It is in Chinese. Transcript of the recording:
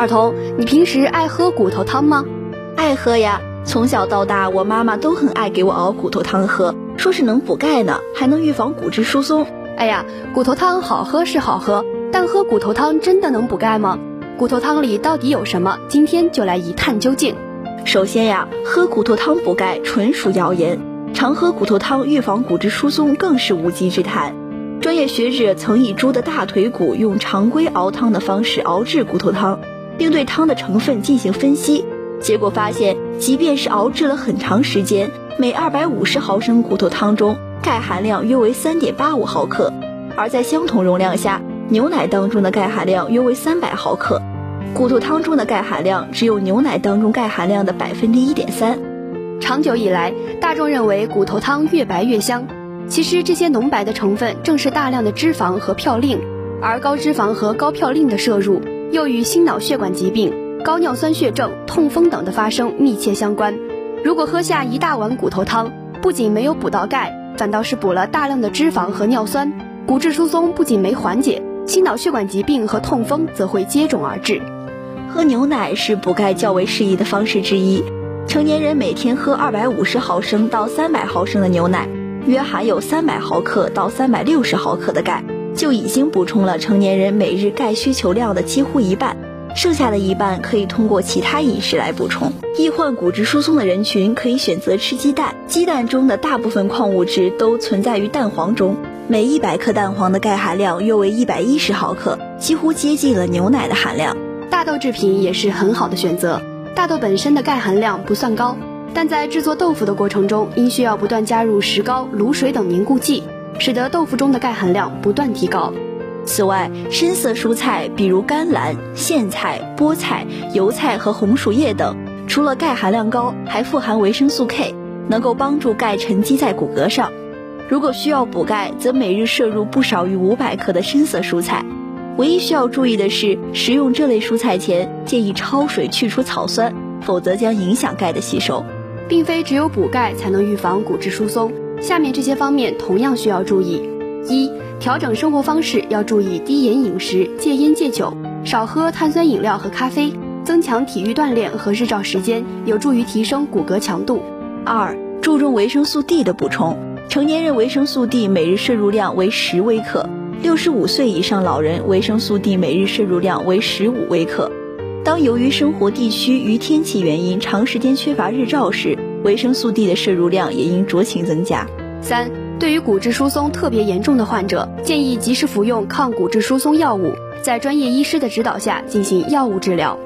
尔彤，你平时爱喝骨头汤吗？爱喝呀，从小到大，我妈妈都很爱给我熬骨头汤喝，说是能补钙呢，还能预防骨质疏松。哎呀，骨头汤好喝是好喝，但喝骨头汤真的能补钙吗？骨头汤里到底有什么？今天就来一探究竟。首先呀，喝骨头汤补钙纯属谣言，常喝骨头汤预防骨质疏松更是无稽之谈。专业学者曾以猪的大腿骨用常规熬汤的方式熬制骨头汤，并对汤的成分进行分析，结果发现，即便是熬制了很长时间，每二百五十毫升骨头汤中钙含量约为三点八五毫克，而在相同容量下，牛奶当中的钙含量约为三百毫克，骨头汤中的钙含量只有牛奶当中钙含量的百分之一点三。长久以来，大众认为骨头汤越白越香。其实这些浓白的成分正是大量的脂肪和嘌呤，而高脂肪和高嘌呤的摄入又与心脑血管疾病、高尿酸血症、痛风等的发生密切相关。如果喝下一大碗骨头汤，不仅没有补到钙，反倒是补了大量的脂肪和尿酸，骨质疏松不仅没缓解，心脑血管疾病和痛风则会接踵而至。喝牛奶是补钙较为适宜的方式之一，成年人每天喝二百五十毫升到三百毫升的牛奶。约含有三百毫克到三百六十毫克的钙，就已经补充了成年人每日钙需求量的几乎一半，剩下的一半可以通过其他饮食来补充。易患骨质疏松的人群可以选择吃鸡蛋，鸡蛋中的大部分矿物质都存在于蛋黄中，每一百克蛋黄的钙含量约为一百一十毫克，几乎接近了牛奶的含量。大豆制品也是很好的选择，大豆本身的钙含量不算高。但在制作豆腐的过程中，因需要不断加入石膏、卤水等凝固剂，使得豆腐中的钙含量不断提高。此外，深色蔬菜，比如甘蓝、苋菜、菠菜、油菜和红薯叶等，除了钙含量高，还富含维生素 K，能够帮助钙沉积在骨骼上。如果需要补钙，则每日摄入不少于五百克的深色蔬菜。唯一需要注意的是，食用这类蔬菜前建议焯水去除草酸，否则将影响钙的吸收。并非只有补钙才能预防骨质疏松，下面这些方面同样需要注意：一、调整生活方式，要注意低盐饮食，戒烟戒酒，少喝碳酸饮料和咖啡，增强体育锻炼和日照时间，有助于提升骨骼强度。二、注重维生素 D 的补充，成年人维生素 D 每日摄入量为十微克，六十五岁以上老人维生素 D 每日摄入量为十五微克。当由于生活地区与天气原因长时间缺乏日照时，维生素 D 的摄入量也应酌情增加。三，对于骨质疏松特别严重的患者，建议及时服用抗骨质疏松药物，在专业医师的指导下进行药物治疗。